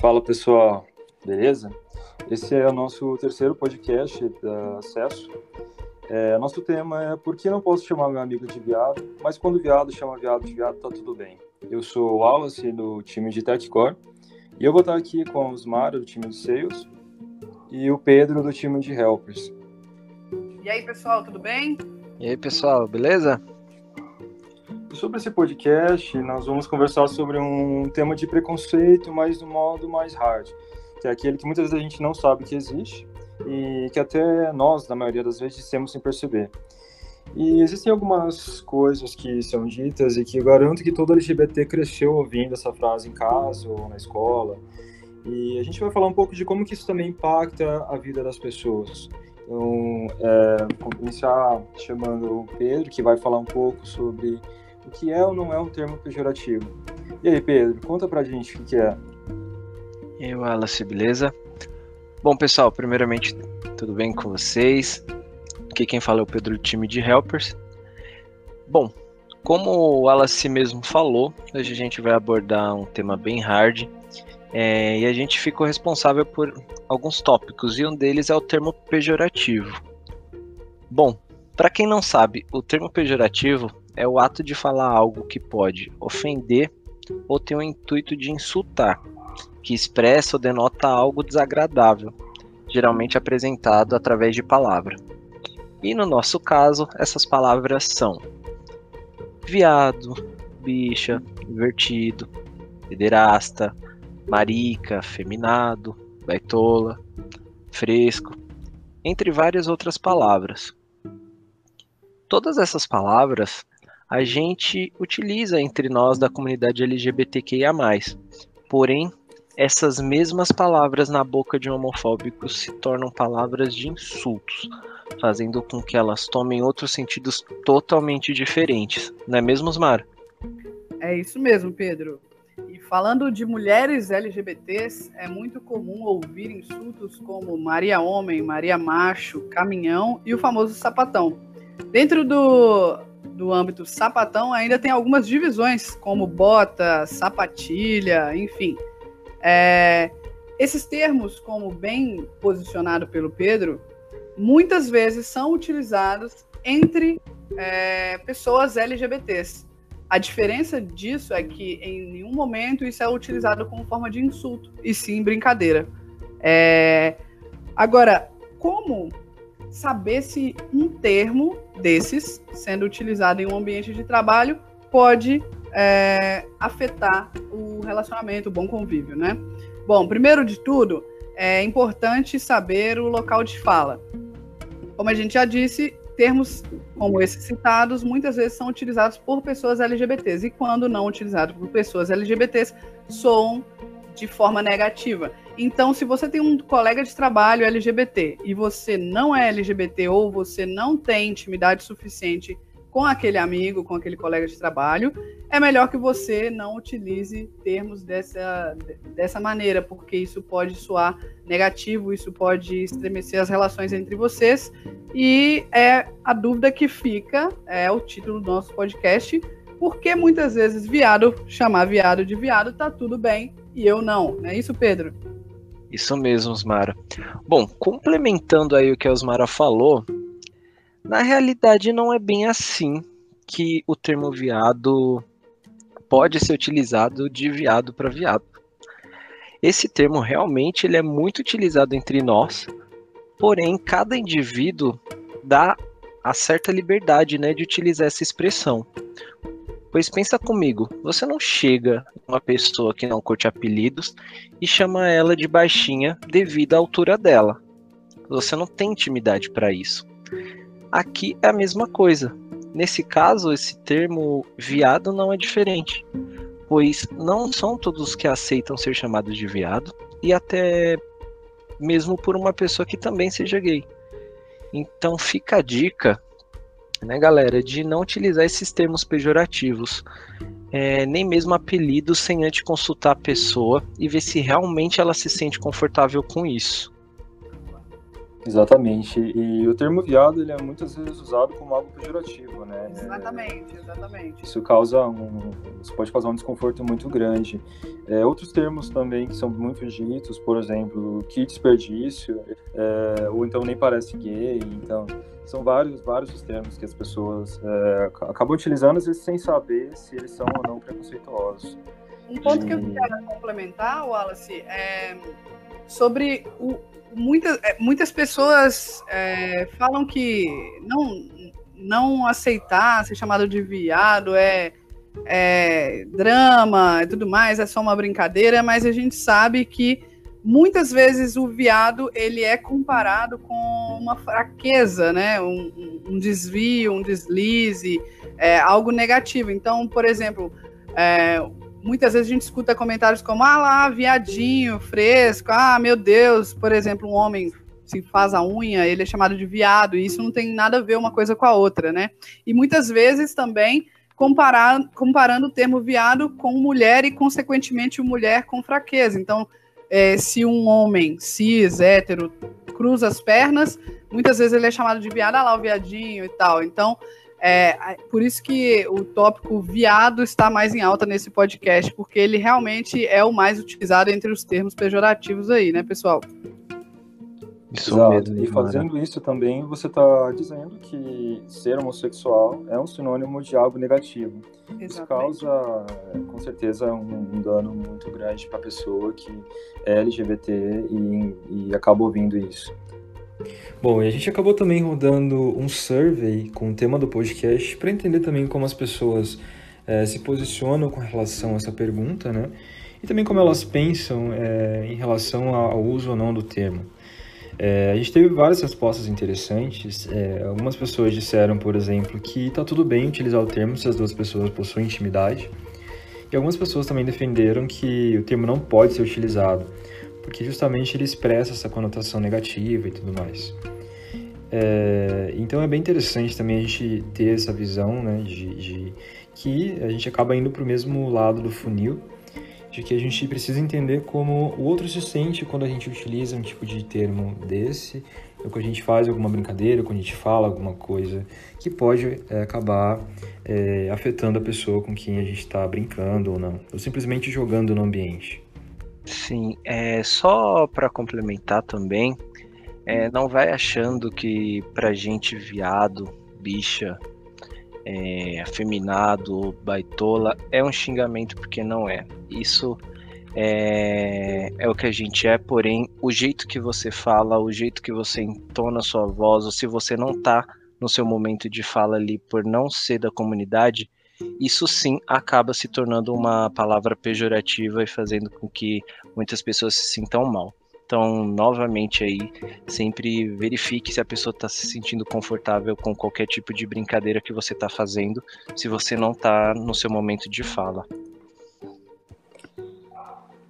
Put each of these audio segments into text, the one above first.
Fala pessoal, beleza? Esse é o nosso terceiro podcast da Acesso. É, nosso tema é Por que não posso chamar meu amigo de viado, mas quando viado chama viado de viado, tá tudo bem. Eu sou o Wallace do time de TechCore e eu vou estar aqui com o Osmar do time de Sales e o Pedro do time de Helpers. E aí pessoal, tudo bem? E aí pessoal, beleza? Sobre esse podcast, nós vamos conversar sobre um tema de preconceito, mas do modo mais hard, que é aquele que muitas vezes a gente não sabe que existe e que até nós, na maioria das vezes, dissemos sem perceber. E existem algumas coisas que são ditas e que garanto que todo LGBT cresceu ouvindo essa frase em casa ou na escola. E a gente vai falar um pouco de como que isso também impacta a vida das pessoas. Então, é, vou começar chamando o Pedro, que vai falar um pouco sobre o que é ou não é um termo pejorativo. E aí, Pedro, conta pra gente o que é. E aí, Wallace, beleza? Bom, pessoal, primeiramente, tudo bem com vocês? Aqui quem fala é o Pedro do time de Helpers. Bom, como o Wallace mesmo falou, hoje a gente vai abordar um tema bem hard é, e a gente ficou responsável por alguns tópicos e um deles é o termo pejorativo. Bom, para quem não sabe, o termo pejorativo é o ato de falar algo que pode ofender ou ter o intuito de insultar, que expressa ou denota algo desagradável, geralmente apresentado através de palavra. E no nosso caso, essas palavras são viado, bicha, invertido, pederasta, marica, feminado, baitola, fresco, entre várias outras palavras. Todas essas palavras a gente utiliza entre nós da comunidade LGBTQIA. Porém, essas mesmas palavras na boca de um homofóbico se tornam palavras de insultos, fazendo com que elas tomem outros sentidos totalmente diferentes. Não é mesmo, Osmar? É isso mesmo, Pedro. E falando de mulheres LGBTs, é muito comum ouvir insultos como Maria Homem, Maria Macho, Caminhão e o famoso sapatão. Dentro do, do âmbito sapatão, ainda tem algumas divisões, como bota, sapatilha, enfim. É, esses termos, como bem posicionado pelo Pedro, muitas vezes são utilizados entre é, pessoas LGBTs. A diferença disso é que em nenhum momento isso é utilizado como forma de insulto, e sim brincadeira. É... Agora, como saber se um termo desses, sendo utilizado em um ambiente de trabalho, pode é, afetar o relacionamento, o bom convívio, né? Bom, primeiro de tudo, é importante saber o local de fala. Como a gente já disse, termos como esses citados muitas vezes são utilizados por pessoas LGBTs e quando não utilizados por pessoas LGBTs soam de forma negativa. Então, se você tem um colega de trabalho LGBT e você não é LGBT ou você não tem intimidade suficiente com aquele amigo, com aquele colega de trabalho, é melhor que você não utilize termos dessa, dessa maneira, porque isso pode soar negativo, isso pode estremecer as relações entre vocês. E é a dúvida que fica, é o título do nosso podcast, porque muitas vezes viado, chamar viado de viado, tá tudo bem, e eu não. É isso, Pedro? Isso mesmo, Osmara. Bom, complementando aí o que a Osmara falou, na realidade não é bem assim que o termo viado pode ser utilizado de viado para viado. Esse termo realmente ele é muito utilizado entre nós, porém cada indivíduo dá a certa liberdade né, de utilizar essa expressão. Pois pensa comigo, você não chega uma pessoa que não curte apelidos e chama ela de baixinha devido à altura dela. Você não tem intimidade para isso. Aqui é a mesma coisa. Nesse caso, esse termo viado não é diferente, pois não são todos que aceitam ser chamados de viado e até mesmo por uma pessoa que também seja gay. Então fica a dica né, galera, de não utilizar esses termos pejorativos, é, nem mesmo apelidos, sem antes consultar a pessoa e ver se realmente ela se sente confortável com isso. Exatamente. E o termo viado ele é muitas vezes usado como algo pejorativo, né? Exatamente, exatamente. Isso causa um, isso pode causar um desconforto muito grande. É, outros termos também que são muito ditos, por exemplo, que desperdício, é, ou então nem parece gay. Então, são vários, vários os termos que as pessoas é, acabam utilizando às vezes sem saber se eles são ou não preconceituosos. Um ponto e... que eu quero complementar, Wallace, é sobre o, muitas, é, muitas pessoas é, falam que não, não aceitar ser chamado de viado é, é drama e tudo mais, é só uma brincadeira, mas a gente sabe que muitas vezes o viado ele é comparado com uma fraqueza, né? Um, um desvio, um deslize, é, algo negativo. Então, por exemplo, é, muitas vezes a gente escuta comentários como, ah lá, viadinho, fresco, ah, meu Deus, por exemplo, um homem se faz a unha, ele é chamado de viado, e isso não tem nada a ver uma coisa com a outra, né? E muitas vezes também comparar, comparando o termo viado com mulher e, consequentemente, mulher com fraqueza. Então, é, se um homem cis, hétero, cruza as pernas, muitas vezes ele é chamado de viado, ah lá, o viadinho e tal. Então, é, por isso que o tópico viado está mais em alta nesse podcast, porque ele realmente é o mais utilizado entre os termos pejorativos aí, né, pessoal? Isso Exato. E fazendo isso também, você está dizendo que ser homossexual é um sinônimo de algo negativo. Exatamente. Isso causa, com certeza, um, um dano muito grande para a pessoa que é LGBT e, e acaba ouvindo isso. Bom, e a gente acabou também rodando um survey com o tema do podcast para entender também como as pessoas é, se posicionam com relação a essa pergunta, né? E também como elas pensam é, em relação ao uso ou não do termo. É, a gente teve várias respostas interessantes. É, algumas pessoas disseram, por exemplo, que está tudo bem utilizar o termo se as duas pessoas possuem intimidade. E algumas pessoas também defenderam que o termo não pode ser utilizado porque justamente ele expressa essa conotação negativa e tudo mais. É, então é bem interessante também a gente ter essa visão né, de, de que a gente acaba indo para o mesmo lado do funil, de que a gente precisa entender como o outro se sente quando a gente utiliza um tipo de termo desse, ou quando a gente faz alguma brincadeira, ou quando a gente fala alguma coisa que pode é, acabar é, afetando a pessoa com quem a gente está brincando ou não, ou simplesmente jogando no ambiente. Sim, é só para complementar também, é, não vai achando que pra gente viado, bicha, é, afeminado, baitola é um xingamento porque não é. Isso é, é o que a gente é, porém o jeito que você fala, o jeito que você entona sua voz, ou se você não tá no seu momento de fala ali por não ser da comunidade, isso sim acaba se tornando uma palavra pejorativa e fazendo com que muitas pessoas se sintam mal. Então, novamente aí, sempre verifique se a pessoa está se sentindo confortável com qualquer tipo de brincadeira que você está fazendo, se você não está no seu momento de fala.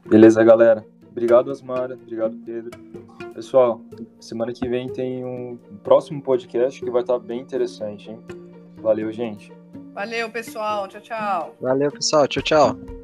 Beleza, galera. Obrigado, Asmara. Obrigado, Pedro. Pessoal, semana que vem tem um próximo podcast que vai estar bem interessante, hein? Valeu, gente. Valeu, pessoal. Tchau, tchau. Valeu, pessoal. Tchau, tchau.